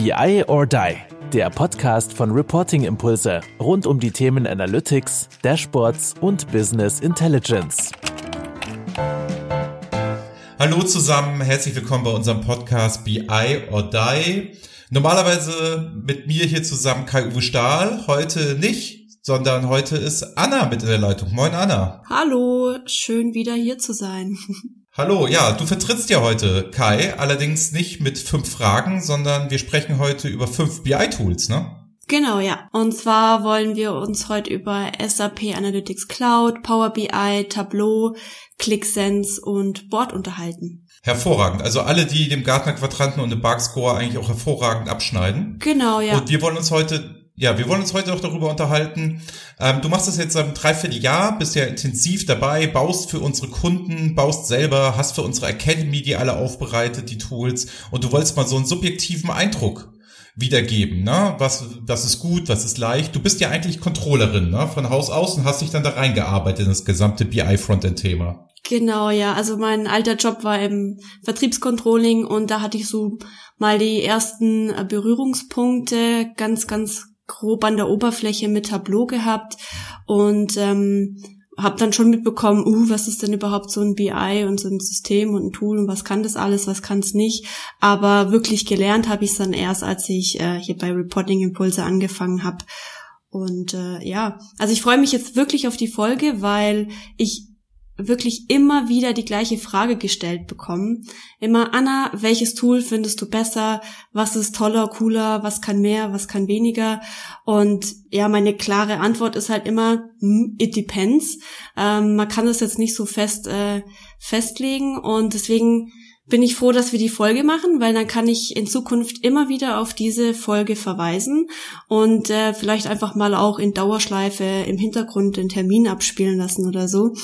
BI or Die, der Podcast von Reporting Impulse rund um die Themen Analytics, Dashboards und Business Intelligence. Hallo zusammen, herzlich willkommen bei unserem Podcast BI or Die. Normalerweise mit mir hier zusammen Kai-Uwe Stahl, heute nicht, sondern heute ist Anna mit in der Leitung. Moin Anna. Hallo, schön wieder hier zu sein. Hallo, ja, du vertrittst ja heute Kai, allerdings nicht mit fünf Fragen, sondern wir sprechen heute über fünf BI-Tools, ne? Genau, ja. Und zwar wollen wir uns heute über SAP Analytics Cloud, Power BI, Tableau, ClickSense und Board unterhalten. Hervorragend. Also alle, die dem Gartner Quadranten und dem Bark Score eigentlich auch hervorragend abschneiden. Genau, ja. Und wir wollen uns heute ja, wir wollen uns heute auch darüber unterhalten. Ähm, du machst das jetzt seit einem Dreivierteljahr, bist ja intensiv dabei, baust für unsere Kunden, baust selber, hast für unsere Academy die alle aufbereitet, die Tools, und du wolltest mal so einen subjektiven Eindruck wiedergeben, ne? Was, was ist gut, was ist leicht. Du bist ja eigentlich Controllerin, ne? Von Haus aus und hast dich dann da reingearbeitet in das gesamte BI-Frontend-Thema. Genau, ja. Also mein alter Job war im Vertriebscontrolling und da hatte ich so mal die ersten Berührungspunkte ganz, ganz grob an der Oberfläche mit Tableau gehabt und ähm, habe dann schon mitbekommen, uh, was ist denn überhaupt so ein BI und so ein System und ein Tool und was kann das alles, was kann es nicht. Aber wirklich gelernt habe ich es dann erst, als ich äh, hier bei Reporting Impulse angefangen habe. Und äh, ja, also ich freue mich jetzt wirklich auf die Folge, weil ich wirklich immer wieder die gleiche Frage gestellt bekommen. Immer, Anna, welches Tool findest du besser? Was ist toller, cooler? Was kann mehr? Was kann weniger? Und ja, meine klare Antwort ist halt immer, hm, it depends. Ähm, man kann das jetzt nicht so fest äh, festlegen und deswegen bin ich froh, dass wir die Folge machen, weil dann kann ich in Zukunft immer wieder auf diese Folge verweisen und äh, vielleicht einfach mal auch in Dauerschleife im Hintergrund den Termin abspielen lassen oder so.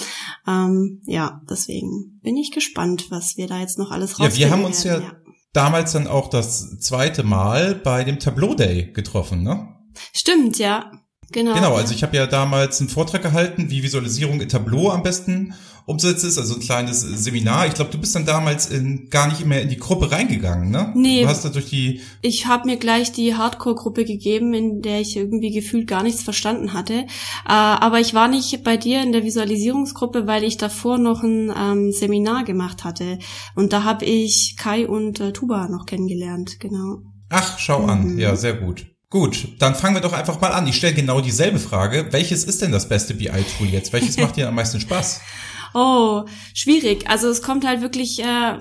Ähm, ja, deswegen bin ich gespannt, was wir da jetzt noch alles rausfinden Ja, wir haben uns ja, ja damals dann auch das zweite Mal bei dem Tableau Day getroffen, ne? Stimmt, ja. Genau. Genau, also ich habe ja damals einen Vortrag gehalten, wie Visualisierung in Tableau am besten umsetzt ist, also ein kleines Seminar. Ich glaube, du bist dann damals in, gar nicht mehr in die Gruppe reingegangen, ne? Nee. Du hast da durch die. Ich habe mir gleich die Hardcore-Gruppe gegeben, in der ich irgendwie gefühlt gar nichts verstanden hatte. Äh, aber ich war nicht bei dir in der Visualisierungsgruppe, weil ich davor noch ein ähm, Seminar gemacht hatte. Und da habe ich Kai und äh, Tuba noch kennengelernt, genau. Ach, schau mhm. an. Ja, sehr gut. Gut, dann fangen wir doch einfach mal an. Ich stelle genau dieselbe Frage. Welches ist denn das beste BI-Tool jetzt? Welches macht dir am meisten Spaß? Oh, schwierig. Also es kommt halt wirklich äh,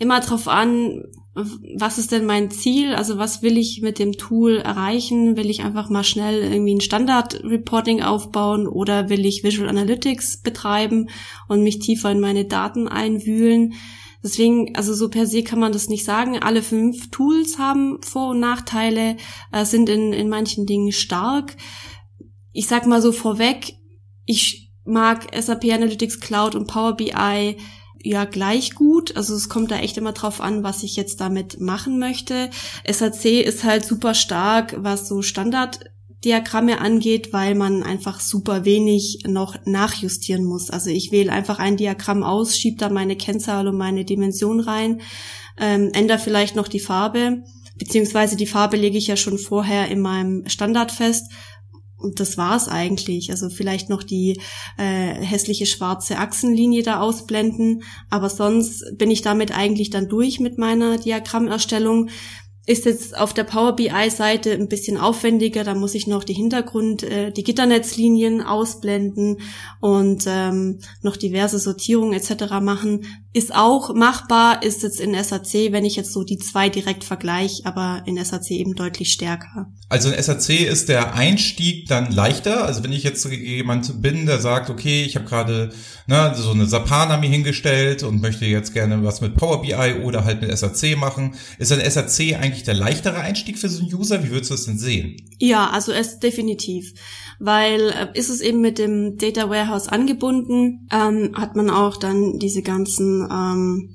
immer drauf an, was ist denn mein Ziel? Also was will ich mit dem Tool erreichen? Will ich einfach mal schnell irgendwie ein Standard-Reporting aufbauen oder will ich Visual Analytics betreiben und mich tiefer in meine Daten einwühlen? Deswegen, also so per se kann man das nicht sagen. Alle fünf Tools haben Vor- und Nachteile, äh, sind in, in manchen Dingen stark. Ich sag mal so vorweg, ich mag SAP Analytics Cloud und Power BI ja gleich gut. Also es kommt da echt immer drauf an, was ich jetzt damit machen möchte. SAC ist halt super stark, was so Standarddiagramme angeht, weil man einfach super wenig noch nachjustieren muss. Also ich wähle einfach ein Diagramm aus, schiebe da meine Kennzahl und meine Dimension rein, ähm, ändere vielleicht noch die Farbe, beziehungsweise die Farbe lege ich ja schon vorher in meinem Standard fest und das war's eigentlich. Also vielleicht noch die äh, hässliche schwarze Achsenlinie da ausblenden, aber sonst bin ich damit eigentlich dann durch mit meiner Diagrammerstellung. Ist jetzt auf der Power BI-Seite ein bisschen aufwendiger, da muss ich noch die Hintergrund, äh, die Gitternetzlinien ausblenden und ähm, noch diverse Sortierungen etc. machen. Ist auch machbar, ist jetzt in SAC, wenn ich jetzt so die zwei direkt vergleiche, aber in SAC eben deutlich stärker. Also in SAC ist der Einstieg dann leichter. Also wenn ich jetzt jemand bin, der sagt, okay, ich habe gerade ne, so eine Sapana mir hingestellt und möchte jetzt gerne was mit Power BI oder halt mit SAC machen, ist dann SAC eigentlich der leichtere Einstieg für so einen User? Wie würdest du das denn sehen? Ja, also es definitiv weil äh, ist es eben mit dem Data Warehouse angebunden, ähm, hat man auch dann diese ganzen, ähm,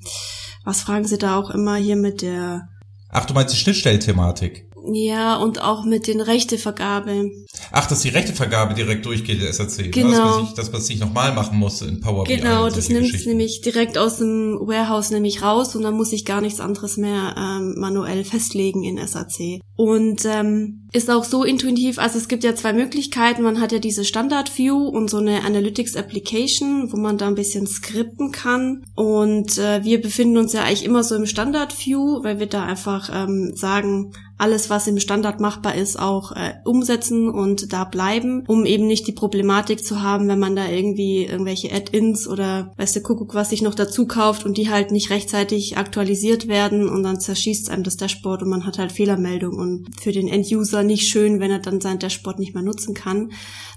was fragen Sie da auch immer hier mit der Ach, du meinst die Schnittstellthematik? Ja, und auch mit den Rechtevergabe. Ach, dass die Rechtevergabe direkt durchgeht, der SAC. Genau. Ne? Dass man sich, dass man es nicht nochmal machen muss in Power BI. Genau, das nimmt Geschichten. nämlich direkt aus dem Warehouse nämlich raus und dann muss ich gar nichts anderes mehr ähm, manuell festlegen in SAC. Und ähm, ist auch so intuitiv, also es gibt ja zwei Möglichkeiten. Man hat ja diese Standard View und so eine Analytics Application, wo man da ein bisschen skripten kann. Und äh, wir befinden uns ja eigentlich immer so im Standard View, weil wir da einfach ähm, sagen, alles, was im Standard machbar ist, auch äh, umsetzen und da bleiben, um eben nicht die Problematik zu haben, wenn man da irgendwie irgendwelche Add-ins oder weiß der Kuckuck, was sich noch dazu kauft und die halt nicht rechtzeitig aktualisiert werden und dann zerschießt einem das Dashboard und man hat halt Fehlermeldung und für den End-User nicht schön, wenn er dann sein Dashboard nicht mehr nutzen kann.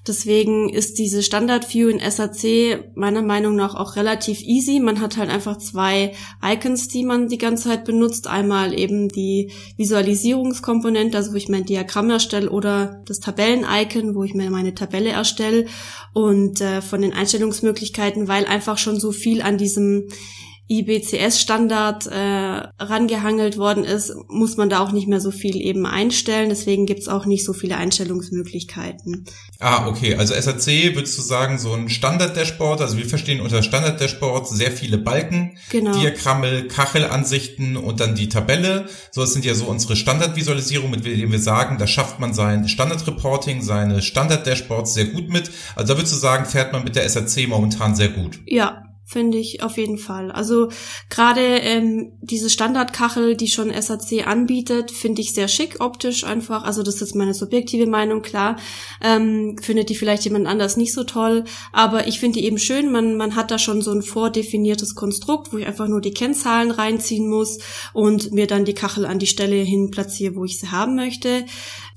Deswegen ist diese Standard-View in SAC meiner Meinung nach auch relativ easy. Man hat halt einfach zwei Icons, die man die ganze Zeit benutzt. Einmal eben die Visualisierungskomponente, also wo ich mein Diagramm erstelle, oder das Tabellen-Icon, wo ich mir meine Tabelle erstelle. Und äh, von den Einstellungsmöglichkeiten, weil einfach schon so viel an diesem IBCS-Standard äh, rangehangelt worden ist, muss man da auch nicht mehr so viel eben einstellen. Deswegen gibt's auch nicht so viele Einstellungsmöglichkeiten. Ah, okay. Also SAC würdest du sagen, so ein Standard-Dashboard, also wir verstehen unter Standard-Dashboard sehr viele Balken, Genau. Diagramme, Kachelansichten und dann die Tabelle. So, das sind ja so unsere Standardvisualisierungen, mit denen wir sagen, da schafft man sein Standard-Reporting, seine Standard-Dashboards sehr gut mit. Also da würdest du sagen, fährt man mit der SAC momentan sehr gut. Ja, finde ich auf jeden Fall. Also gerade ähm, diese Standardkachel, die schon SAC anbietet, finde ich sehr schick optisch einfach. Also das ist meine subjektive Meinung, klar. Ähm, findet die vielleicht jemand anders nicht so toll, aber ich finde die eben schön. Man, man hat da schon so ein vordefiniertes Konstrukt, wo ich einfach nur die Kennzahlen reinziehen muss und mir dann die Kachel an die Stelle hin platziere, wo ich sie haben möchte.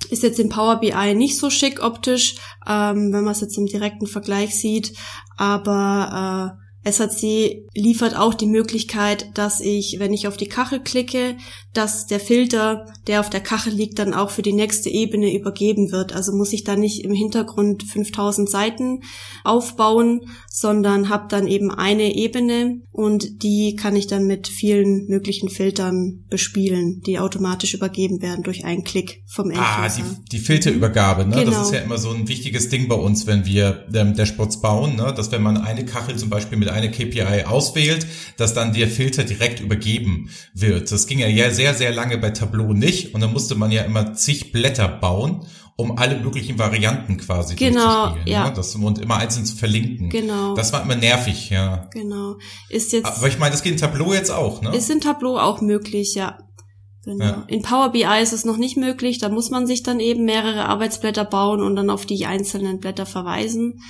Ist jetzt in Power BI nicht so schick optisch, ähm, wenn man es jetzt im direkten Vergleich sieht, aber äh, SAC liefert auch die Möglichkeit, dass ich, wenn ich auf die Kachel klicke, dass der Filter, der auf der Kachel liegt, dann auch für die nächste Ebene übergeben wird. Also muss ich da nicht im Hintergrund 5000 Seiten aufbauen, sondern habe dann eben eine Ebene und die kann ich dann mit vielen möglichen Filtern bespielen, die automatisch übergeben werden durch einen Klick vom Enduser. Ah, die, die Filterübergabe, ne? Genau. Das ist ja immer so ein wichtiges Ding bei uns, wenn wir ähm, Dashboards bauen, ne? Dass wenn man eine Kachel zum Beispiel mit einer KPI auswählt, dass dann der Filter direkt übergeben wird. Das ging ja sehr, sehr lange bei Tableau nicht und dann musste man ja immer zig Blätter bauen, um alle möglichen Varianten quasi Genau, ja. Ne? Das, und immer einzeln zu verlinken. Genau. Das war immer nervig, ja. Genau. Ist jetzt Aber ich meine, das geht in Tableau jetzt auch, ne? Ist in Tableau auch möglich, ja. Genau. Ja. In Power BI ist es noch nicht möglich. Da muss man sich dann eben mehrere Arbeitsblätter bauen und dann auf die einzelnen Blätter verweisen.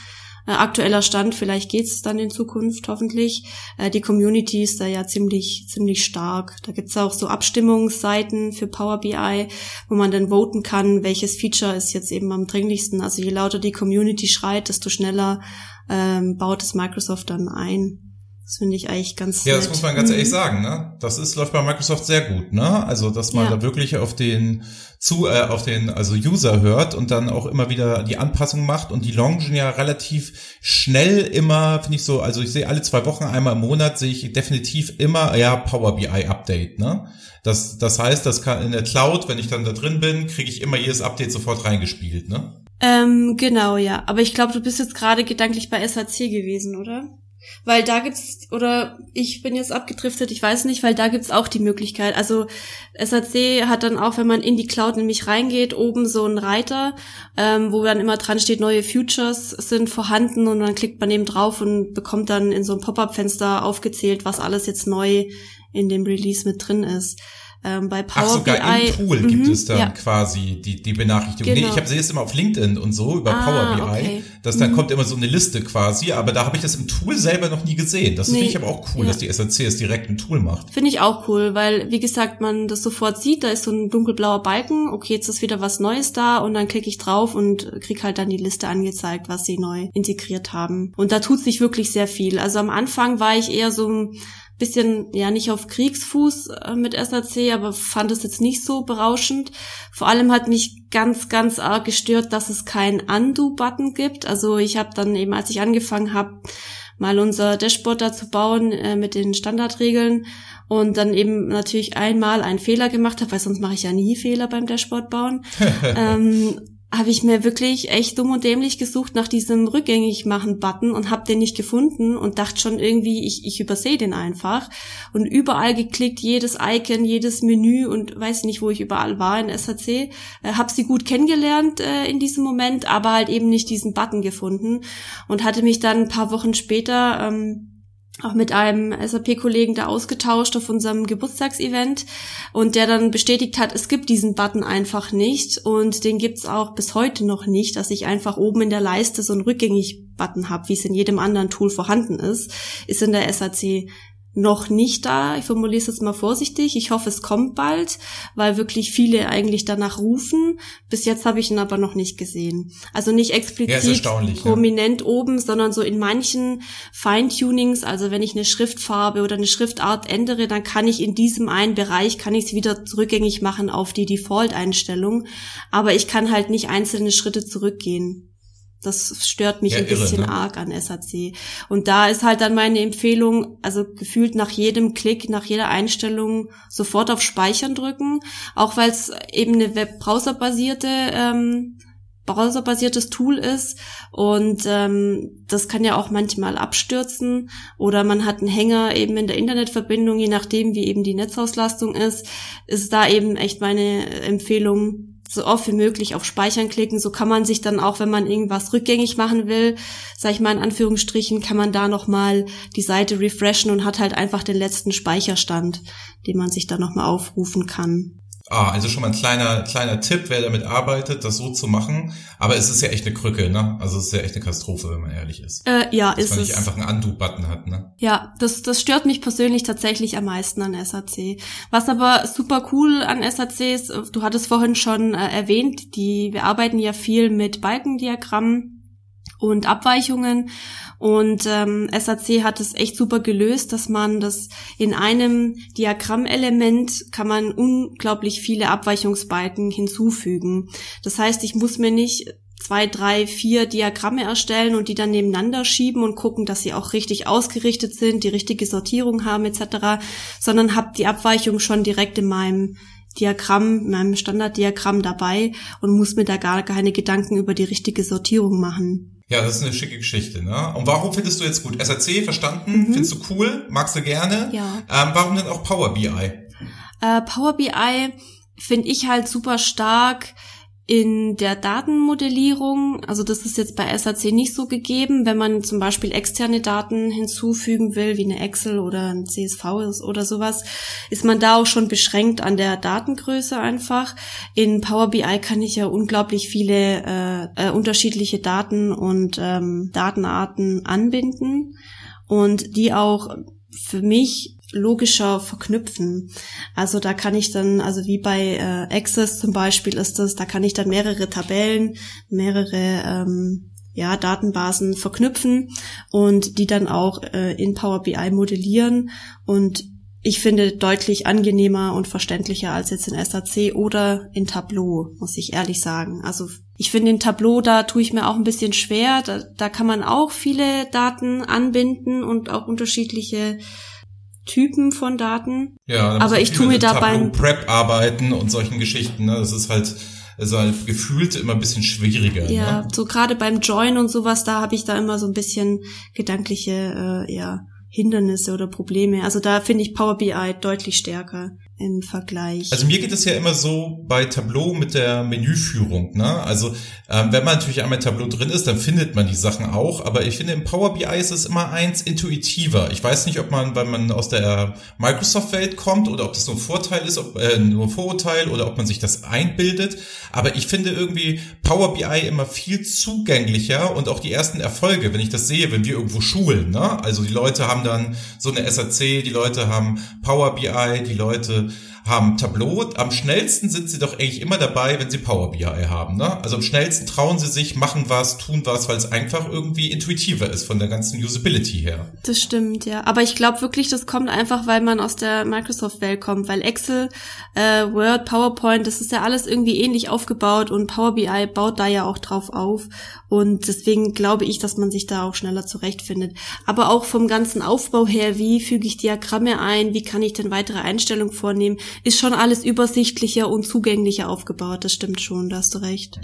Äh, aktueller Stand, vielleicht geht's dann in Zukunft hoffentlich. Äh, die Community ist da ja ziemlich, ziemlich stark. Da gibt's auch so Abstimmungsseiten für Power BI, wo man dann voten kann, welches Feature ist jetzt eben am dringlichsten. Also je lauter die Community schreit, desto schneller ähm, baut es Microsoft dann ein. Das finde ich eigentlich ganz Ja, nett. das muss man ganz ehrlich Mhm. sagen, ne? Das ist läuft bei Microsoft sehr gut, ne? Also, dass man Ja. da wirklich auf den zu äh, auf den also User hört und dann auch immer wieder die Anpassung macht und die launchen ja relativ schnell immer, finde ich so, also ich sehe alle zwei Wochen einmal im Monat sehe ich definitiv immer ja Power BI Update, ne? Das das heißt, das kann in der Cloud, wenn ich dann da drin bin, kriege ich immer jedes Update sofort reingespielt, ne? Ähm, genau, ja. Aber ich glaube, du bist jetzt gerade gedanklich bei SAC gewesen, oder? Weil da gibt's, oder ich bin jetzt abgedriftet, ich weiß nicht, weil da gibt's auch die Möglichkeit. Also SAC hat dann auch, wenn man in die Cloud nämlich reingeht, oben so einen Reiter, ähm, wo dann immer dran steht, neue Futures sind vorhanden und dann klickt man eben drauf und bekommt dann in so einem Pop-up-Fenster aufgezählt, was alles jetzt neu in dem Release mit drin ist. Ähm, bei Power Ach, sogar BI, im Tool gibt Mhm, es dann ja. quasi die, die Benachrichtigung. Genau. Nee, ich habe sehe es immer auf LinkedIn und so über Ah, Power BI, okay. dass dann Mhm. kommt immer so eine Liste quasi, aber da habe ich das im Tool selber noch nie gesehen. Das Nee. finde ich aber auch cool, Ja. dass die SAC es direkt im Tool macht. Finde ich auch cool, weil, wie gesagt, man das sofort sieht, da ist so ein dunkelblauer Balken, okay, jetzt ist wieder was Neues da und dann klicke ich drauf und krieg halt dann die Liste angezeigt, was sie neu integriert haben. Und da tut sich wirklich sehr viel. Also am Anfang war ich eher so ein bisschen, ja, nicht auf Kriegsfuß äh, mit SAC, aber fand es jetzt nicht so berauschend. Vor allem hat mich ganz, ganz arg gestört, dass es keinen Undo-Button gibt. Also ich habe dann eben, als ich angefangen habe, mal unser Dashboard dazu bauen äh, mit den Standardregeln und dann eben natürlich einmal einen Fehler gemacht habe, weil sonst mache ich ja nie Fehler beim Dashboard bauen. ähm, habe ich mir wirklich echt dumm und dämlich gesucht nach diesem rückgängig machen Button und habe den nicht gefunden und dachte schon irgendwie, ich, ich übersehe den einfach. Und überall geklickt, jedes Icon, jedes Menü und weiß nicht, wo ich überall war in SAC, äh, habe sie gut kennengelernt äh, in diesem Moment, aber halt eben nicht diesen Button gefunden und hatte mich dann ein paar Wochen später ähm, auch mit einem SAP-Kollegen da ausgetauscht auf unserem Geburtstagsevent. Und der dann bestätigt hat, es gibt diesen Button einfach nicht. Und den gibt's auch bis heute noch nicht, dass ich einfach oben in der Leiste so einen Rückgängig-Button habe, wie es in jedem anderen Tool vorhanden ist, ist in der SAC noch nicht da. Ich formuliere es jetzt mal vorsichtig. Ich hoffe, es kommt bald, weil wirklich viele eigentlich danach rufen. Bis jetzt habe ich ihn aber noch nicht gesehen. Also nicht explizit prominent ja. oben, sondern so in manchen Feintunings, also wenn ich eine Schriftfarbe oder eine Schriftart ändere, dann kann ich in diesem einen Bereich, kann ich es wieder zurückgängig machen auf die Default-Einstellung. Aber ich kann halt nicht einzelne Schritte zurückgehen. Das stört mich ja, ein bisschen irre, ne? arg an SAC. Und da ist halt dann meine Empfehlung, also gefühlt nach jedem Klick, nach jeder Einstellung sofort auf Speichern drücken, auch weil es eben eine Webbrowser-basierte ähm, browserbasiertes Tool ist und ähm, das kann ja auch manchmal abstürzen oder man hat einen Hänger eben in der Internetverbindung, je nachdem wie eben die Netzauslastung ist, ist da eben echt meine Empfehlung, so oft wie möglich auf Speichern klicken. So kann man sich dann auch, wenn man irgendwas rückgängig machen will, sag ich mal in Anführungsstrichen, kann man da nochmal die Seite refreshen und hat halt einfach den letzten Speicherstand, den man sich dann nochmal aufrufen kann. Ah, also schon mal ein kleiner, kleiner Tipp, wer damit arbeitet, das so zu machen. Aber es ist ja echt eine Krücke, ne? Also es ist ja echt eine Katastrophe, wenn man ehrlich ist. Äh, ja, Dass ist man es. nicht einfach einen Undo-Button hat, ne? Ja, das, das stört mich persönlich tatsächlich am meisten an SAC. Was aber super cool an SAC ist, du hattest vorhin schon äh, erwähnt, die, wir arbeiten ja viel mit Balkendiagrammen und Abweichungen. Und ähm, SAC hat es echt super gelöst, dass man das in einem Diagrammelement kann man unglaublich viele Abweichungsbalken hinzufügen. Das heißt, ich muss mir nicht zwei, drei, vier Diagramme erstellen und die dann nebeneinander schieben und gucken, dass sie auch richtig ausgerichtet sind, die richtige Sortierung haben etc., sondern habe die Abweichung schon direkt in meinem Diagramm, in meinem Standarddiagramm dabei und muss mir da gar keine Gedanken über die richtige Sortierung machen. Ja, das ist eine schicke Geschichte, ne? Und warum findest du jetzt gut? SAC, verstanden? Mhm. Findest du cool? Magst du gerne? Ja. Ähm, warum denn auch Power BI? Äh, Power BI finde ich halt super stark in der Datenmodellierung, also das ist jetzt bei SAC nicht so gegeben, wenn man zum Beispiel externe Daten hinzufügen will, wie eine Excel oder ein CSV oder sowas, ist man da auch schon beschränkt an der Datengröße einfach. In Power BI kann ich ja unglaublich viele äh, äh, unterschiedliche Daten und ähm, Datenarten anbinden und die auch für mich logischer verknüpfen. Also da kann ich dann, also wie bei äh, Access zum Beispiel ist das, da kann ich dann mehrere Tabellen, mehrere ähm, ja, Datenbasen verknüpfen und die dann auch äh, in Power BI modellieren und ich finde deutlich angenehmer und verständlicher als jetzt in SAC oder in Tableau, muss ich ehrlich sagen. Also ich finde in Tableau, da tue ich mir auch ein bisschen schwer. Da, da kann man auch viele Daten anbinden und auch unterschiedliche Typen von Daten. Ja, aber ich tue mir da beim Prep arbeiten und solchen Geschichten. Ne? Das ist halt also halt gefühlt immer ein bisschen schwieriger. Ja, ne? so gerade beim Join und sowas, da habe ich da immer so ein bisschen gedankliche äh, ja, Hindernisse oder Probleme. Also da finde ich Power BI deutlich stärker im Vergleich. Also mir geht es ja immer so bei Tableau mit der Menüführung. Ne? Also ähm, wenn man natürlich einmal Tableau drin ist, dann findet man die Sachen auch. Aber ich finde im Power BI ist es immer eins intuitiver. Ich weiß nicht, ob man, weil man aus der Microsoft-Welt kommt oder ob das nur ein Vorteil ist, ob, äh, nur ein Vorurteil oder ob man sich das einbildet. Aber ich finde irgendwie Power BI immer viel zugänglicher und auch die ersten Erfolge, wenn ich das sehe, wenn wir irgendwo schulen. Ne? Also die Leute haben dann so eine SAC, die Leute haben Power BI, die Leute haben Tableau. Am schnellsten sind sie doch eigentlich immer dabei, wenn sie Power BI haben. Ne? Also am schnellsten trauen sie sich, machen was, tun was, weil es einfach irgendwie intuitiver ist von der ganzen Usability her. Das stimmt, ja. Aber ich glaube wirklich, das kommt einfach, weil man aus der Microsoft-Welt kommt, weil Excel, äh, Word, PowerPoint, das ist ja alles irgendwie ähnlich aufgebaut und Power BI baut da ja auch drauf auf. Und deswegen glaube ich, dass man sich da auch schneller zurechtfindet. Aber auch vom ganzen Aufbau her, wie füge ich Diagramme ein, wie kann ich denn weitere Einstellungen vornehmen, ist schon alles übersichtlicher und zugänglicher aufgebaut. Das stimmt schon, da hast du recht.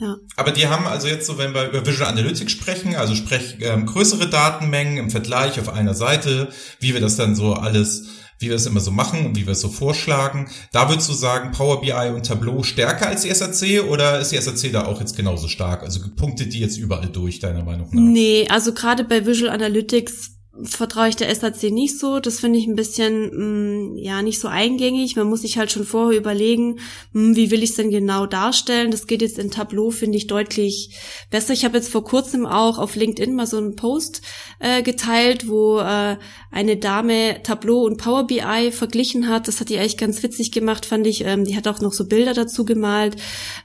Ja. Aber die haben also jetzt so, wenn wir über Visual Analytics sprechen, also sprech ähm, größere Datenmengen im Vergleich auf einer Seite, wie wir das dann so alles wie wir es immer so machen und wie wir es so vorschlagen. Da würdest du sagen, Power BI und Tableau stärker als die SAC oder ist die SAC da auch jetzt genauso stark? Also punktet die jetzt überall durch, deiner Meinung nach? Nee, also gerade bei Visual Analytics vertraue ich der SAC nicht so. Das finde ich ein bisschen, mh, mm, ja, nicht so eingängig. Man muss sich halt schon vorher überlegen, mh, wie will ich es denn genau darstellen. Das geht jetzt in Tableau, finde ich, deutlich besser. Ich habe jetzt vor kurzem auch auf LinkedIn mal so einen Post äh, geteilt, wo äh, eine Dame Tableau und Power BI verglichen hat. Das hat die eigentlich ganz witzig gemacht, fand ich. Ähm, die hat auch noch so Bilder dazu gemalt,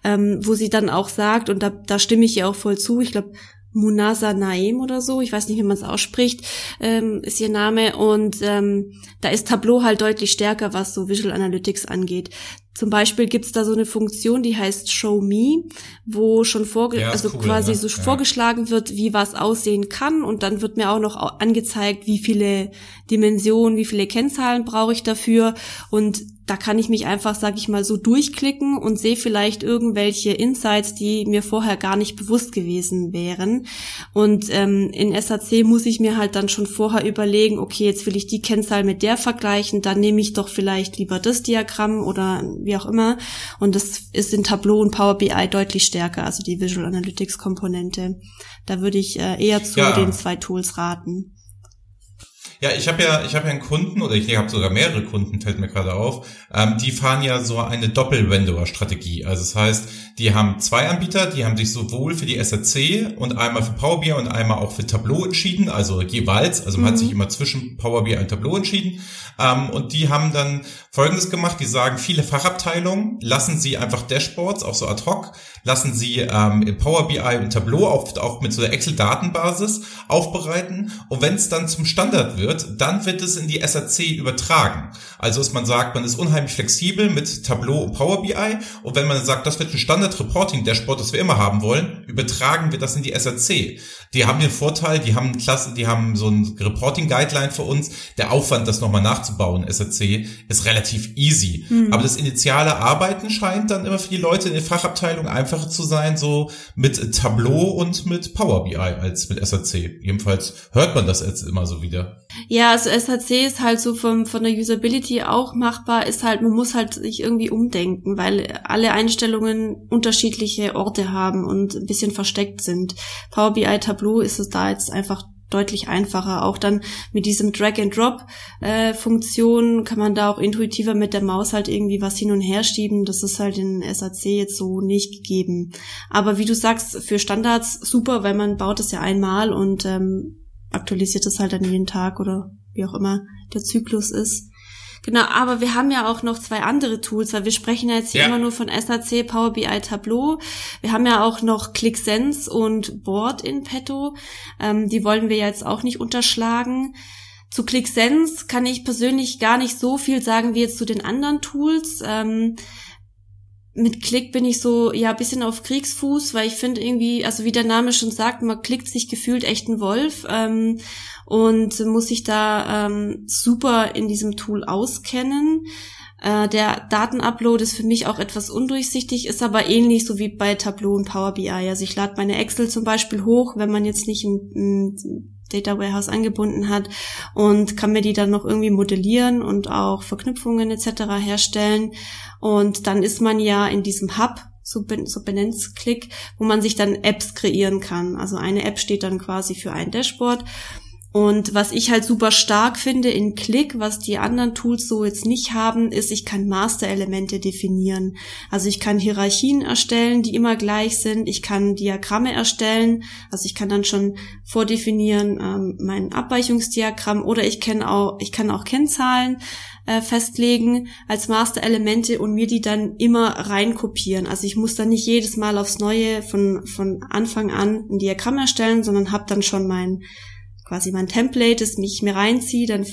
ähm, wo sie dann auch sagt, und da, da stimme ich ihr auch voll zu, ich glaube, Munasa Naim oder so, ich weiß nicht, wie man es ausspricht, ähm, ist ihr Name. Und ähm, da ist Tableau halt deutlich stärker, was so Visual Analytics angeht. Zum Beispiel gibt's da so eine Funktion, die heißt Show Me, wo schon vorge ja, also cool, quasi ne? so ja. vorgeschlagen wird, wie was aussehen kann und dann wird mir auch noch angezeigt, wie viele Dimensionen, wie viele Kennzahlen brauche ich dafür und da kann ich mich einfach, sag ich mal, so durchklicken und sehe vielleicht irgendwelche Insights, die mir vorher gar nicht bewusst gewesen wären. Und ähm, in SAC muss ich mir halt dann schon vorher überlegen, okay, jetzt will ich die Kennzahl mit der vergleichen, dann nehme ich doch vielleicht lieber das Diagramm oder wie auch immer. Und das ist in Tableau und Power BI deutlich stärker, also die Visual Analytics Komponente. Da würde ich äh, eher zu ja. den zwei Tools raten. Ja, ich habe ja, ich habe ja einen Kunden oder ich habe sogar mehrere Kunden, fällt mir gerade auf. Ähm, die fahren ja so eine Doppel-Vendor-Strategie. Also das heißt, die haben zwei Anbieter, die haben sich sowohl für die SAC und einmal für Power BI und einmal auch für Tableau entschieden, also jeweils. Also man mhm. hat sich immer zwischen Power BI und Tableau entschieden. Ähm, und die haben dann Folgendes gemacht: Die sagen, viele Fachabteilungen lassen sie einfach Dashboards, auch so ad hoc, lassen sie ähm, Power BI und Tableau auch, auch mit so der Excel-Datenbasis aufbereiten. Und wenn es dann zum Standard wird, dann wird es in die SAC übertragen. Also dass man sagt, man ist unheimlich flexibel mit Tableau und Power BI. Und wenn man sagt, das wird ein Standard-Reporting-Dashboard, das wir immer haben wollen, übertragen wir das in die SAC. Die haben den Vorteil, die haben Klasse, die haben so ein Reporting-Guideline für uns. Der Aufwand, das nochmal nachzubauen, SAC, ist relativ easy. Mhm. Aber das initiale Arbeiten scheint dann immer für die Leute in der Fachabteilung einfacher zu sein, so mit Tableau und mit Power BI als mit SAC. Jedenfalls hört man das jetzt immer so wieder. Ja, also SAC ist halt so vom, von der Usability auch machbar, ist halt, man muss halt sich irgendwie umdenken, weil alle Einstellungen unterschiedliche Orte haben und ein bisschen versteckt sind. Power BI Tableau ist es da jetzt einfach deutlich einfacher. Auch dann mit diesem Drag-and-Drop-Funktion äh, kann man da auch intuitiver mit der Maus halt irgendwie was hin und her schieben. Das ist halt in SAC jetzt so nicht gegeben. Aber wie du sagst, für Standards super, weil man baut es ja einmal und ähm, aktualisiert es halt dann jeden Tag oder wie auch immer der Zyklus ist. Genau, aber wir haben ja auch noch zwei andere Tools, weil wir sprechen ja jetzt hier ja. immer nur von SAC, Power BI, Tableau. Wir haben ja auch noch ClickSense und Board in petto. Ähm, die wollen wir jetzt auch nicht unterschlagen. Zu ClickSense kann ich persönlich gar nicht so viel sagen wie jetzt zu den anderen Tools. Ähm, mit Klick bin ich so, ja, bisschen auf Kriegsfuß, weil ich finde irgendwie, also wie der Name schon sagt, man klickt sich gefühlt echt ein Wolf. Ähm, und muss sich da ähm, super in diesem Tool auskennen. Äh, der Datenupload ist für mich auch etwas undurchsichtig, ist aber ähnlich so wie bei Tableau und Power BI. Also ich lade meine Excel zum Beispiel hoch, wenn man jetzt nicht ein, ein Data Warehouse angebunden hat und kann mir die dann noch irgendwie modellieren und auch Verknüpfungen etc. herstellen. Und dann ist man ja in diesem Hub so, so Benennsklick, wo man sich dann Apps kreieren kann. Also eine App steht dann quasi für ein Dashboard Und was ich halt super stark finde in Click, was die anderen Tools so jetzt nicht haben, ist, ich kann Master-Elemente definieren. Also ich kann Hierarchien erstellen, die immer gleich sind. Ich kann Diagramme erstellen. Also ich kann dann schon vordefinieren ähm, mein Abweichungsdiagramm oder ich kann auch, ich kann auch Kennzahlen äh, festlegen als Master-Elemente und mir die dann immer reinkopieren. Also ich muss dann nicht jedes Mal aufs Neue von, von Anfang an ein Diagramm erstellen, sondern habe dann schon mein quasi mein Template, das mich mir reinziehe, dann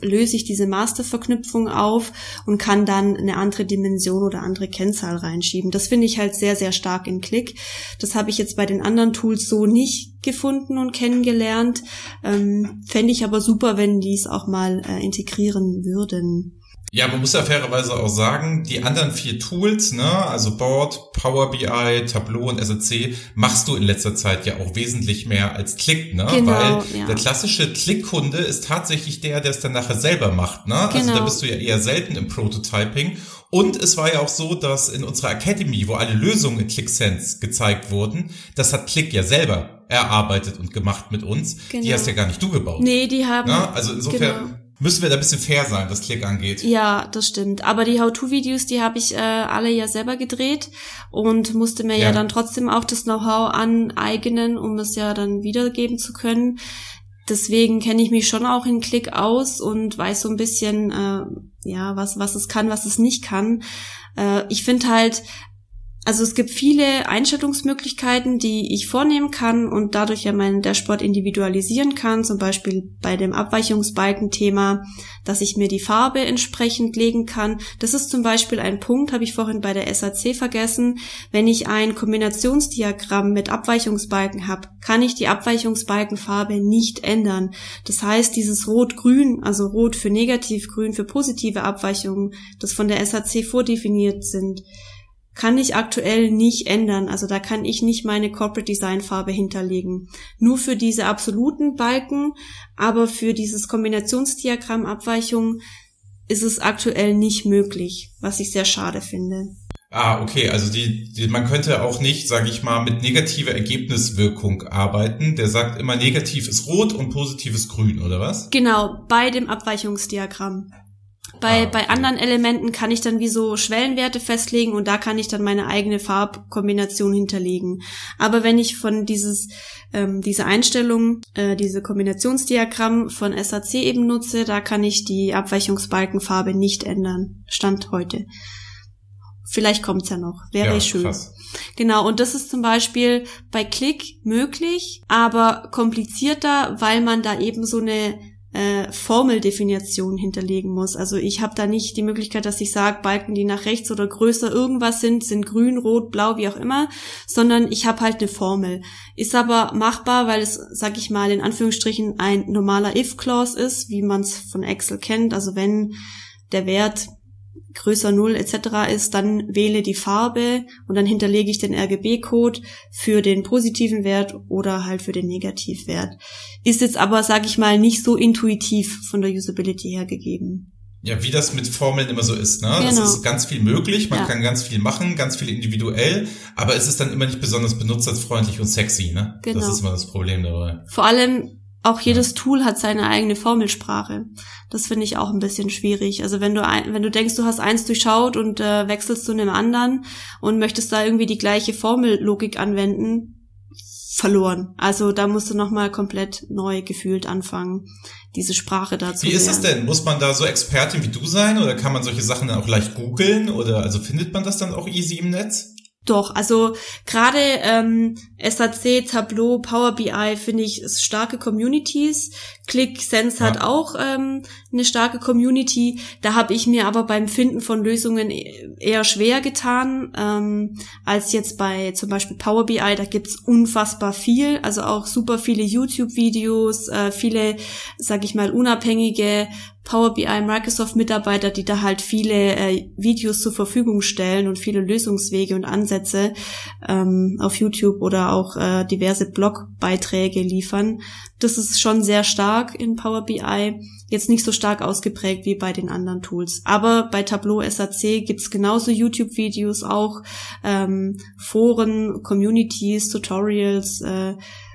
löse ich diese Masterverknüpfung auf und kann dann eine andere Dimension oder andere Kennzahl reinschieben. Das finde ich halt sehr, sehr stark in Click. Das habe ich jetzt bei den anderen Tools so nicht gefunden und kennengelernt. Ähm, Fände ich aber super, wenn die es auch mal äh, integrieren würden. Ja, man muss ja fairerweise auch sagen, die anderen vier Tools, ne, also Board, Power BI, Tableau und SAC, machst du in letzter Zeit ja auch wesentlich mehr als Click, ne? Genau, Weil ja. der klassische Click-Kunde ist tatsächlich der, der es dann nachher selber macht, ne? Also Genau. da bist du ja eher selten im Prototyping. Und es war ja auch so, dass in unserer Academy, wo alle Lösungen in ClickSense gezeigt wurden, das hat Click ja selber erarbeitet und gemacht mit uns. Die Genau. hast ja gar nicht du gebaut. Nee, die haben. Ne? Also insofern Genau. Müssen wir da ein bisschen fair sein, was Click angeht. Ja, das stimmt. Aber die How-To-Videos, die habe ich äh, alle ja selber gedreht und musste mir ja. Ja. dann trotzdem auch das Know-how aneignen, um es ja dann wiedergeben zu können. Deswegen kenne ich mich schon auch in Klick aus und weiß so ein bisschen, äh, ja, was, was es kann, was es nicht kann. Äh, ich finde halt, also es gibt viele Einstellungsmöglichkeiten, die ich vornehmen kann und dadurch ja meinen Dashboard individualisieren kann. Zum Beispiel bei dem Abweichungsbalken-Thema, dass ich mir die Farbe entsprechend legen kann. Das ist zum Beispiel ein Punkt, habe ich vorhin bei der SAC vergessen. Wenn ich ein Kombinationsdiagramm mit Abweichungsbalken habe, kann ich die Abweichungsbalkenfarbe nicht ändern. Das heißt, dieses Rot-Grün, also Rot für negativ, Grün für positive Abweichungen, das von der SAC vordefiniert sind, kann ich aktuell nicht ändern. Also da kann ich nicht meine Corporate Design Farbe hinterlegen. Nur für diese absoluten Balken, aber für dieses Kombinationsdiagramm Abweichung ist es aktuell nicht möglich, was ich sehr schade finde. Ah, okay, also die, die man könnte auch nicht, sage ich mal, mit negativer Ergebniswirkung arbeiten. Der sagt immer, negativ ist rot und positiv ist grün, oder was? Genau, bei dem Abweichungsdiagramm. Bei, Ah, okay. bei anderen Elementen kann ich dann wie so Schwellenwerte festlegen und da kann ich dann meine eigene Farbkombination hinterlegen. Aber wenn ich von dieses, ähm, diese Einstellung, äh, diese Kombinationsdiagramm von SAC eben nutze, da kann ich die Abweichungsbalkenfarbe nicht ändern. Stand heute. Vielleicht kommt's ja noch. Wäre ja, schön. krass. Genau, und das ist zum Beispiel bei Click möglich, aber komplizierter, weil man da eben so eine äh, Formeldefinition hinterlegen muss. Also ich habe da nicht die Möglichkeit, dass ich sage, Balken, die nach rechts oder größer irgendwas sind, sind grün, rot, blau, wie auch immer, sondern ich habe halt eine Formel. Ist aber machbar, weil es, sag ich mal, in Anführungsstrichen ein normaler if-Clause ist, wie man es von Excel kennt. Also wenn der Wert größer 0 etc. ist, dann wähle die Farbe und dann hinterlege ich den RGB-Code für den positiven Wert oder halt für den Negativwert. Ist jetzt aber, sag ich mal, nicht so intuitiv von der Usability her gegeben. Ja, wie das mit Formeln immer so ist, ne? Genau. Es ist ganz viel möglich, man Ja. kann ganz viel machen, ganz viel individuell, aber es ist dann immer nicht besonders benutzerfreundlich und sexy, ne? Genau. Das ist immer das Problem dabei. Vor allem auch jedes Tool hat seine eigene Formelsprache. Das finde ich auch ein bisschen schwierig. Also wenn du ein, wenn du denkst, du hast eins durchschaut und äh, wechselst zu einem anderen und möchtest da irgendwie die gleiche Formellogik anwenden, verloren. Also da musst du noch mal komplett neu gefühlt anfangen, diese Sprache dazu. Wie ist es denn? Muss man da so Expertin wie du sein oder kann man solche Sachen dann auch leicht googeln oder also findet man das dann auch easy im Netz? Doch, also gerade ähm, SAC, Tableau, Power BI finde ich starke Communities. ClickSense hat Ja. auch ähm, eine starke Community. Da habe ich mir aber beim Finden von Lösungen e- eher schwer getan ähm, als jetzt bei zum Beispiel Power BI. Da gibt's unfassbar viel, also auch super viele YouTube-Videos, äh, viele, sag ich mal, unabhängige Power BI Microsoft Mitarbeiter, die da halt viele äh, Videos zur Verfügung stellen und viele Lösungswege und Ansätze ähm, auf YouTube oder auch äh, diverse Blogbeiträge liefern. Das ist schon sehr stark in Power BI, jetzt nicht so stark ausgeprägt wie bei den anderen Tools. Aber bei Tableau SAC gibt's genauso YouTube-Videos auch, ähm, Foren, Communities, Tutorials äh,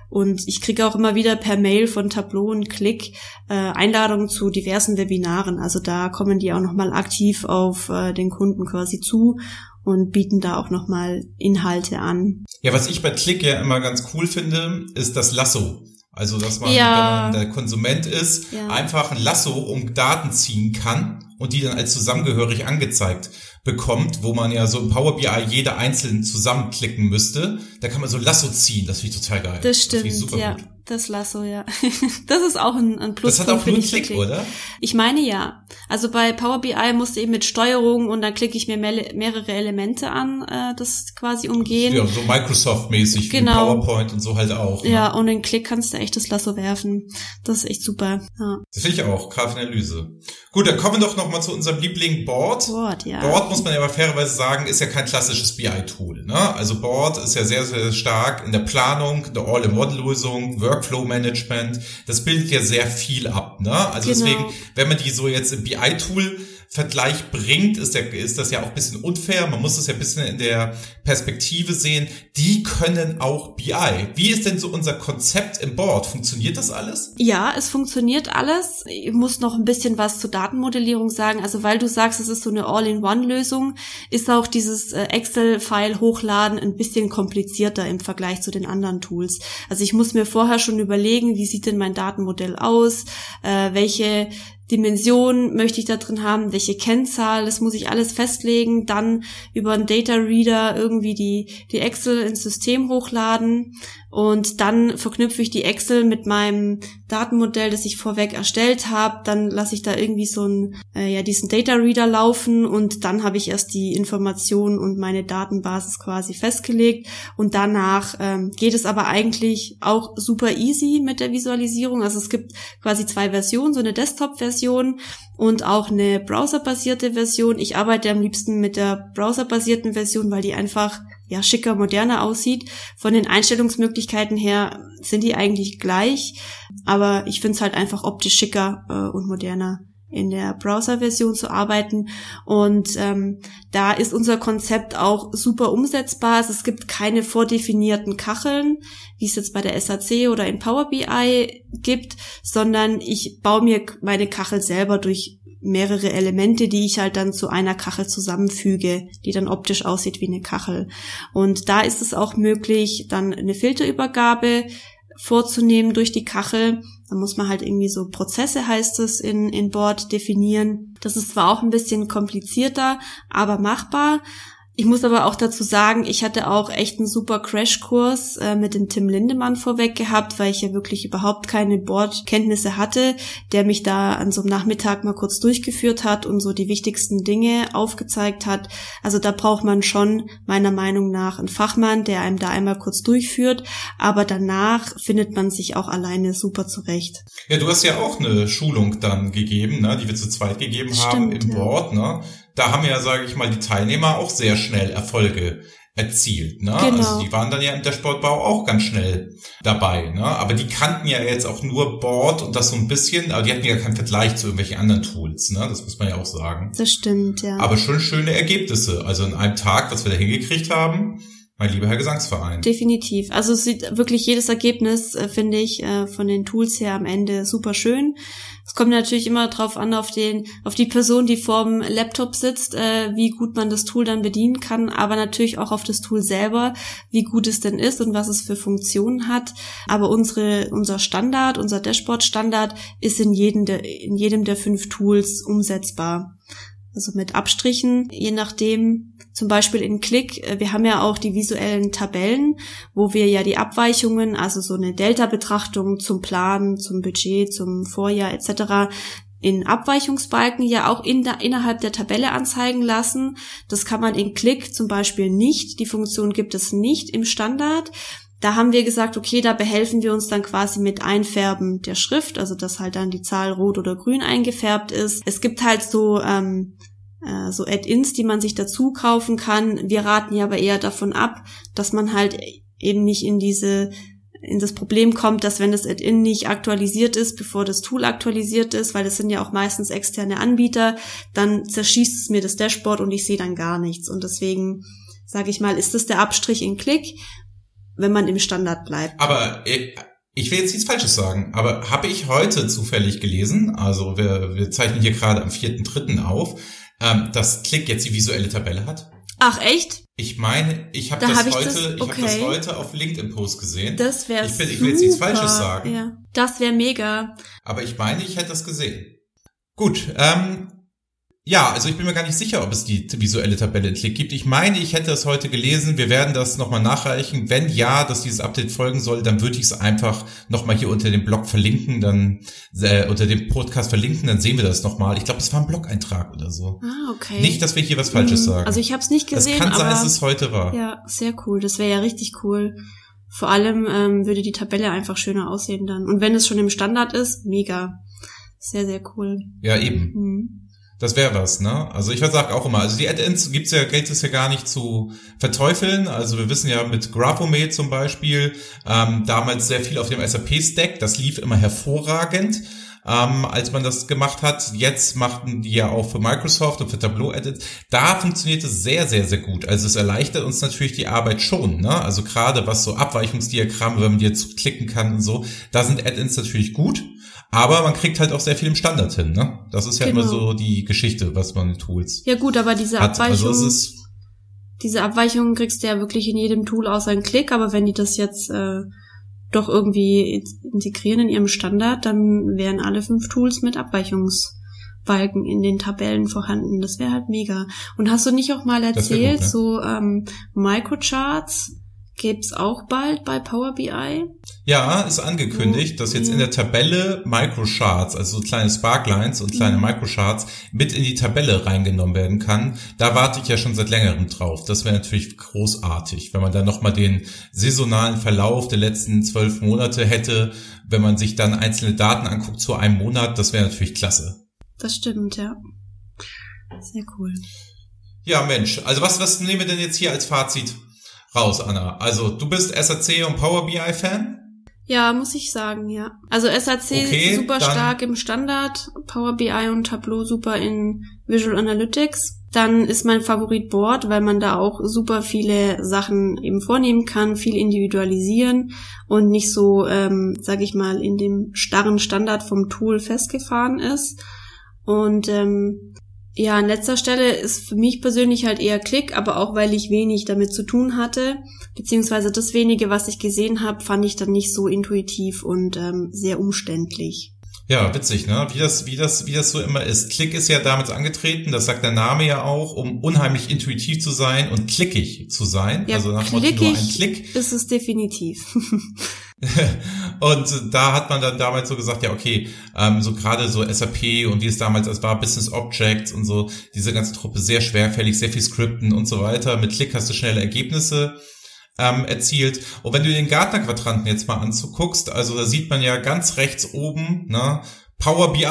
Und ich kriege auch immer wieder per Mail von Tableau und Click äh, Einladungen zu diversen Webinaren. Also da kommen die auch nochmal aktiv auf äh, den Kunden quasi zu und bieten da auch nochmal Inhalte an. Ja, was ich bei Click ja immer ganz cool finde, ist das Lasso. Also, dass man, ja. wenn man der Konsument ist, ja. einfach ein Lasso um Daten ziehen kann und die dann als zusammengehörig angezeigt bekommt, wo man ja so im Power BI jede einzeln zusammenklicken müsste. Da kann man so Lasso ziehen. Das finde ich total geil. Das stimmt, das ja. Gut. Das Lasso, ja. das ist auch ein, ein Plus. Das hat auch nur einen Klick, oder? Ich meine ja. Also bei Power BI musste eben mit Steuerung und dann klicke ich mir mehrere Elemente an, äh, das quasi umgehen. Ja, so Microsoft-mäßig, genau. wie PowerPoint und so halt auch. Ne? Ja, und den Klick kannst du echt das Lasso werfen. Das ist echt super. Ja. Das finde ich auch, Grafenanalyse. Gut, dann kommen wir doch nochmal zu unserem Liebling Board. Board, ja. Board, muss man ja aber fairerweise sagen, ist ja kein klassisches BI-Tool. Ne? Also Board ist ja sehr, sehr stark in der Planung, der All-in-One-Lösung, Workflow-Management. Das bildet ja sehr viel ab. Ne? Also genau. deswegen, wenn man die so jetzt im BI-Tool Vergleich bringt, ist, der, ist das ja auch ein bisschen unfair. Man muss es ja ein bisschen in der Perspektive sehen. Die können auch BI. Wie ist denn so unser Konzept im Board? Funktioniert das alles? Ja, es funktioniert alles. Ich muss noch ein bisschen was zur Datenmodellierung sagen. Also weil du sagst, es ist so eine All-in-One-Lösung, ist auch dieses äh, Excel-File hochladen ein bisschen komplizierter im Vergleich zu den anderen Tools. Also ich muss mir vorher schon überlegen, wie sieht denn mein Datenmodell aus, äh, welche Dimension möchte ich da drin haben, welche Kennzahl, das muss ich alles festlegen, dann über einen Data Reader irgendwie die, die Excel ins System hochladen und dann verknüpfe ich die Excel mit meinem Datenmodell, das ich vorweg erstellt habe. Dann lasse ich da irgendwie so einen, äh, ja, diesen Data Reader laufen und dann habe ich erst die Informationen und meine Datenbasis quasi festgelegt. Und danach ähm, geht es aber eigentlich auch super easy mit der Visualisierung. Also es gibt quasi zwei Versionen, so eine Desktop-Version und auch eine browserbasierte Version. Ich arbeite am liebsten mit der browserbasierten Version, weil die einfach ja schicker, moderner aussieht. Von den Einstellungsmöglichkeiten her sind die eigentlich gleich, aber ich finde es halt einfach optisch schicker äh, und moderner in der Browser-Version zu arbeiten. Und ähm, da ist unser Konzept auch super umsetzbar. Also es gibt keine vordefinierten Kacheln, wie es jetzt bei der SAC oder in Power BI gibt, sondern ich baue mir meine Kachel selber durch mehrere Elemente, die ich halt dann zu einer Kachel zusammenfüge, die dann optisch aussieht wie eine Kachel. Und da ist es auch möglich, dann eine Filterübergabe vorzunehmen durch die Kachel. Da muss man halt irgendwie so Prozesse, heißt es, in, in Board definieren. Das ist zwar auch ein bisschen komplizierter, aber machbar. Ich muss aber auch dazu sagen, ich hatte auch echt einen super Crashkurs äh, mit dem Tim Lindemann vorweg gehabt, weil ich ja wirklich überhaupt keine Bordkenntnisse hatte, der mich da an so einem Nachmittag mal kurz durchgeführt hat und so die wichtigsten Dinge aufgezeigt hat. Also da braucht man schon meiner Meinung nach einen Fachmann, der einem da einmal kurz durchführt, aber danach findet man sich auch alleine super zurecht. Ja, du hast ja auch eine Schulung dann gegeben, ne, die wir zu zweit gegeben Stimmt, haben im ja. Board, ne? Da haben ja, sage ich mal, die Teilnehmer auch sehr schnell Erfolge erzielt. Ne? Genau. Also die waren dann ja im Dashboardbau auch ganz schnell dabei. Ne? Aber die kannten ja jetzt auch nur Board und das so ein bisschen, aber die hatten ja keinen Vergleich zu irgendwelchen anderen Tools. Ne? Das muss man ja auch sagen. Das stimmt, ja. Aber schon schöne Ergebnisse. Also in einem Tag, was wir da hingekriegt haben, mein lieber Herr Gesangsverein. Definitiv. Also es sieht wirklich jedes Ergebnis, äh, finde ich, äh, von den Tools her am Ende super schön. Es kommt natürlich immer drauf an, auf den, auf die Person, die vorm Laptop sitzt, äh, wie gut man das Tool dann bedienen kann, aber natürlich auch auf das Tool selber, wie gut es denn ist und was es für Funktionen hat. Aber unsere, unser Standard, unser Dashboard-Standard ist in jedem der, in jedem der fünf Tools umsetzbar also mit Abstrichen, je nachdem, zum Beispiel in Click, äh, wir haben ja auch die visuellen Tabellen, wo wir ja die Abweichungen, also so eine Delta-Betrachtung zum Plan, zum Budget, zum Vorjahr etc., in Abweichungsbalken ja auch in der, innerhalb der Tabelle anzeigen lassen. Das kann man in Click zum Beispiel nicht. Die Funktion gibt es nicht im Standard. Da haben wir gesagt, okay, da behelfen wir uns dann quasi mit Einfärben der Schrift, also dass halt dann die Zahl rot oder grün eingefärbt ist. Es gibt halt so ähm, äh, so Add-ins, die man sich dazu kaufen kann. Wir raten ja aber eher davon ab, dass man halt eben nicht in diese in das Problem kommt, dass wenn das Add-in nicht aktualisiert ist, bevor das Tool aktualisiert ist, weil das sind ja auch meistens externe Anbieter, dann zerschießt es mir das Dashboard und ich sehe dann gar nichts. Und deswegen, sage ich mal, ist das der Abstrich in Klick wenn man im Standard bleibt. Aber äh, ich will jetzt nichts Falsches sagen, aber habe ich heute zufällig gelesen, also wir, wir zeichnen hier gerade am 4.3. auf, ähm, dass Click jetzt die visuelle Tabelle hat? Ach echt? Ich meine, ich habe Da das hab ich heute, das- ich habe okay. das heute auf LinkedIn Post gesehen. Das wäre Ich will- ich will jetzt nichts Falsches sagen. Ja, das wäre mega. Aber ich meine, ich hätte das gesehen. Gut, ähm, ja, also ich bin mir gar nicht sicher, ob es die visuelle Tabelle in Click gibt. Ich meine, ich hätte es heute gelesen. Wir werden das nochmal nachreichen. Wenn ja, dass dieses Update folgen soll, dann würde ich es einfach nochmal hier unter dem Blog verlinken, dann äh, unter dem Podcast verlinken, dann sehen wir das nochmal. Ich glaube, es war ein Blog-Eintrag oder so. Ah, okay. Nicht, dass wir hier was Falsches Mhm. sagen. Also ich habe es nicht gesehen, es kann sein, dass es heute war. ja, sehr cool. Das wäre ja richtig cool. Vor allem ähm, würde die Tabelle einfach schöner aussehen dann. Und wenn es schon im Standard ist, mega. Sehr, sehr cool. ja eben. Mhm. Das wäre was, ne? Also ich sag auch immer, also die Add-ins gibt's ja, gilt es ja gar nicht zu verteufeln. Also wir wissen ja mit Graphomate zum Beispiel, ähm, damals sehr viel auf dem SAP-Stack, das lief immer hervorragend. Ähm, als man das gemacht hat, jetzt machten die ja auch für Microsoft und für Tableau Edit. Da funktioniert es sehr, sehr, sehr gut. Also es erleichtert uns natürlich die Arbeit schon. Ne? Also gerade was so Abweichungsdiagramme, wenn man die jetzt klicken kann und so, da sind Add-ins natürlich gut. Aber man kriegt halt auch sehr viel im Standard hin, ne? Das ist ja immer Genau. so die Geschichte, was man in Tools Ja gut, aber diese. Abweichung, Also diese Abweichung kriegst du ja wirklich in jedem Tool außer einen Klick, aber wenn die das jetzt äh, doch irgendwie in- integrieren in ihrem Standard, dann wären alle fünf Tools mit Abweichungsbalken in den Tabellen vorhanden. Das wäre halt mega. Und hast du nicht auch mal erzählt, gut, ne? so ähm, Microcharts gibt's auch bald bei Power BI? Ja, ist angekündigt, dass jetzt in der Tabelle Microcharts, also so kleine Sparklines und kleine Mhm. Microcharts mit in die Tabelle reingenommen werden kann. Da warte ich ja schon seit längerem drauf. Das wäre natürlich großartig, wenn man dann nochmal den saisonalen Verlauf der letzten zwölf Monate hätte, wenn man sich dann einzelne Daten anguckt zu einem Monat. Das wäre natürlich klasse. Das stimmt, ja. Sehr cool. Ja, Mensch. Also was, was nehmen wir denn jetzt hier als Fazit raus, Anna? Also du bist SAC und Power BI Fan? Ja, muss ich sagen, ja. Also SAC Okay, super stark im Standard, Power BI und Tableau super in Visual Analytics. Dann ist mein Favorit Board, weil man da auch super viele Sachen eben vornehmen kann, viel individualisieren und nicht so, ähm, sage ich mal, in dem starren Standard vom Tool festgefahren ist. Und ähm, ja, an letzter Stelle ist für mich persönlich halt eher Klick, aber auch weil ich wenig damit zu tun hatte, beziehungsweise das wenige, was ich gesehen habe, fand ich dann nicht so intuitiv und ähm, sehr umständlich. Ja, witzig, ne? Wie das, wie das, wie das so immer ist. Klick ist ja damit angetreten, das sagt der Name ja auch, um unheimlich intuitiv zu sein und klickig zu sein. Ja, also nach dem Motto nur ein klickig Klick. ist es definitiv. Und da hat man dann damals so gesagt, ja, okay, ähm, so gerade so SAP und wie es damals als war, Business Objects und so, diese ganze Truppe sehr schwerfällig, sehr viel Skripten und so weiter. Mit Klick hast du schnelle Ergebnisse ähm, erzielt. Und wenn du den Gartner-Quadranten jetzt mal anzuguckst, also da sieht man ja ganz rechts oben, ne, Power BI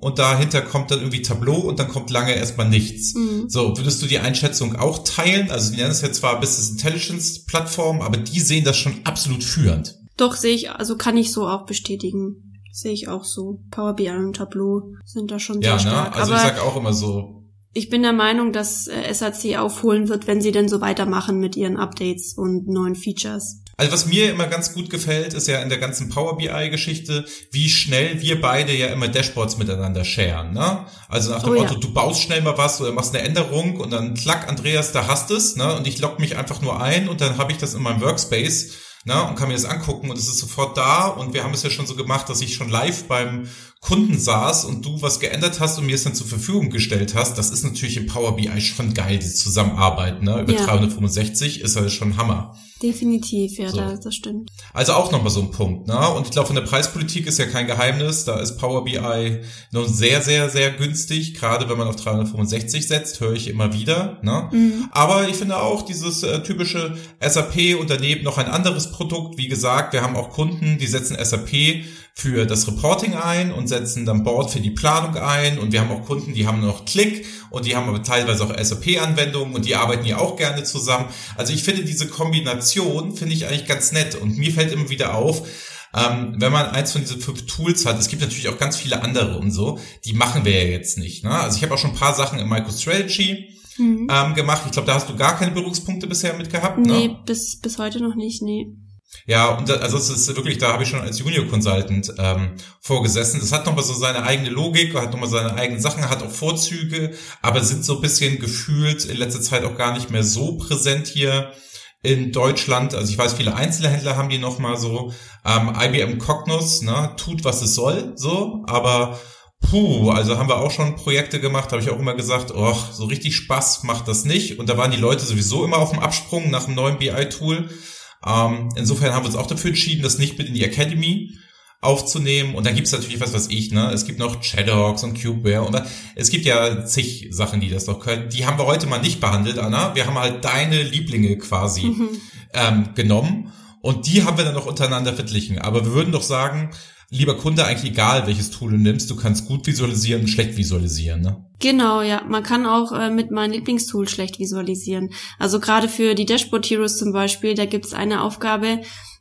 und dahinter kommt dann irgendwie Tableau und dann kommt lange erstmal nichts. Mhm. So, würdest du die Einschätzung auch teilen? Also die nennen es jetzt zwar Business Intelligence Plattform, aber die sehen das schon absolut führend. Doch sehe ich, also kann ich so auch bestätigen. Sehe ich auch so. Power BI und Tableau sind da schon Ja, sehr ne? stark. Also Aber ich sag auch immer so, ich bin der Meinung, dass äh, SAC aufholen wird, wenn sie denn so weitermachen mit ihren Updates und neuen Features. Also was mir immer ganz gut gefällt, ist ja in der ganzen Power BI-Geschichte, wie schnell wir beide ja immer Dashboards miteinander sharen. Ne? Also nach dem Oh ja. Motto, du baust schnell mal was oder machst eine Änderung und dann klack, Andreas, da hast es, ne? Und ich logge mich einfach nur ein und dann habe ich das in meinem Workspace ne? und kann mir das angucken und es ist sofort da. Und wir haben es ja schon so gemacht, dass ich schon live beim Kunden saß und du was geändert hast und mir es dann zur Verfügung gestellt hast. Das ist natürlich in Power BI schon geil, die Zusammenarbeit. Ne? Über Ja. 365 ist halt schon Hammer. Definitiv, ja, So. da, das stimmt. Also auch nochmal so ein Punkt, ne? Und ich glaube, von der Preispolitik ist ja kein Geheimnis. Da ist Power BI noch sehr, sehr, sehr günstig. Gerade wenn man auf 365 setzt, höre ich immer wieder, ne? Mhm. Aber ich finde auch dieses äh, typische SAP und daneben noch ein anderes Produkt. Wie gesagt, wir haben auch Kunden, die setzen SAP für das Reporting ein und setzen dann Board für die Planung ein. Und wir haben auch Kunden, die haben noch Click und die haben aber teilweise auch SAP-Anwendungen und die arbeiten ja auch gerne zusammen. Also ich finde diese Kombination finde ich eigentlich ganz nett. Und mir fällt immer wieder auf, ähm, wenn man eins von diesen fünf Tools hat, es gibt natürlich auch ganz viele andere und so, die machen wir ja jetzt nicht. Ne? Also ich habe auch schon ein paar Sachen in MicroStrategy Mhm. ähm, gemacht. Ich glaube, da hast du gar keine Berührungspunkte bisher mit gehabt. Nee, Ne? bis, bis heute noch nicht, nee. Ja, und da, also es ist wirklich, da habe ich schon als Junior Consultant ähm, vorgesessen. Das hat nochmal so seine eigene Logik, hat nochmal seine eigenen Sachen, hat auch Vorzüge, aber sind so ein bisschen gefühlt in letzter Zeit auch gar nicht mehr so präsent hier in Deutschland. Also ich weiß, viele Einzelhändler haben die nochmal so. Ähm, IBM Cognos, ne, tut was es soll, so, aber Puh, also haben wir auch schon Projekte gemacht, habe ich auch immer gesagt, oh, so richtig Spaß macht das nicht. Und da waren die Leute sowieso immer auf dem Absprung nach einem neuen BI-Tool. Ähm, insofern haben wir uns auch dafür entschieden, das nicht mit in die Academy aufzunehmen. Und dann gibt es natürlich was, was ich, ne? Es gibt noch Shadowx und Cubeware und da, es gibt ja zig Sachen, die das noch können. Die haben wir heute mal nicht behandelt, Anna. Wir haben halt deine Lieblinge quasi mhm. ähm, genommen und die haben wir dann noch untereinander verglichen. Aber wir würden doch sagen, lieber Kunde, eigentlich egal, welches Tool du nimmst, du kannst gut visualisieren und schlecht visualisieren, ne? Genau, ja. Man kann auch äh, mit meinem Lieblingstool schlecht visualisieren. Also gerade für die Dashboard Heroes zum Beispiel, da gibt's eine Aufgabe,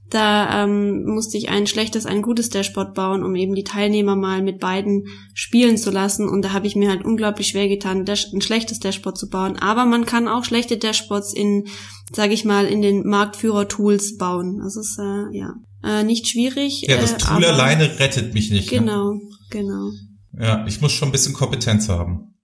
da ähm, musste ich ein schlechtes, ein gutes Dashboard bauen, um eben die Teilnehmer mal mit beiden spielen zu lassen. Und da habe ich mir halt unglaublich schwer getan, ein schlechtes Dashboard zu bauen. Aber man kann auch schlechte Dashboards in, sage ich mal, in den Marktführer-Tools bauen. Das ist äh, ja äh, nicht schwierig. Ja, das äh, Tool alleine rettet mich nicht. Ne? Genau, ne? genau. Ja, ich muss schon ein bisschen Kompetenz haben.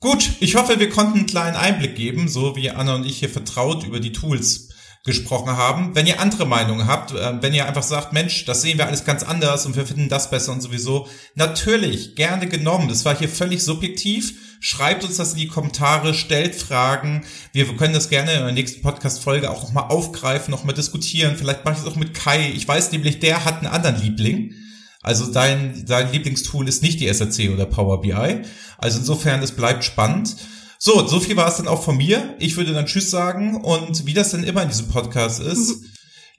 Gut, ich hoffe, wir konnten einen kleinen Einblick geben, so wie Anna und ich hier vertraut über die Tools gesprochen haben. Wenn ihr andere Meinungen habt, äh, wenn ihr einfach sagt, Mensch, das sehen wir alles ganz anders und wir finden das besser und sowieso, natürlich, gerne genommen. Das war hier völlig subjektiv. Schreibt uns das in die Kommentare, stellt Fragen. Wir können das gerne in der nächsten Podcast-Folge auch nochmal aufgreifen, nochmal diskutieren. Vielleicht mache ich es auch mit Kai. Ich weiß nämlich, der hat einen anderen Liebling. Also dein, dein Lieblingstool ist nicht die SRC oder Power BI. Also insofern, es bleibt spannend. So, so viel war es dann auch von mir. Ich würde dann Tschüss sagen und wie das dann immer in diesem Podcast ist, mhm.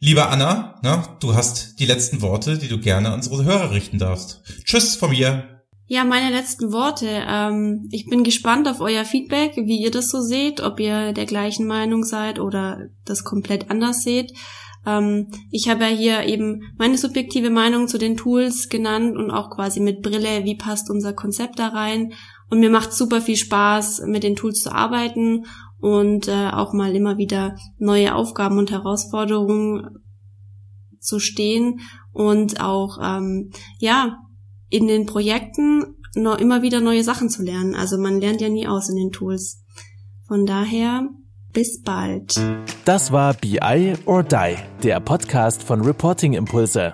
Liebe Anna, ne, du hast die letzten Worte, die du gerne an unsere Hörer richten darfst. Tschüss von mir. Ja, meine letzten Worte. Ähm, ich bin gespannt auf euer Feedback, wie ihr das so seht, ob ihr der gleichen Meinung seid oder das komplett anders seht. Ähm, ich habe ja hier eben meine subjektive Meinung zu den Tools genannt und auch quasi mit Brille, wie passt unser Konzept da rein. Und mir macht super viel Spaß, mit den Tools zu arbeiten und äh, auch mal immer wieder neue Aufgaben und Herausforderungen zu stehen und auch ähm, ja in den Projekten noch immer wieder neue Sachen zu lernen. Also man lernt ja nie aus in den Tools. Von daher bis bald. Das war BI or Die, der Podcast von Reporting Impulse.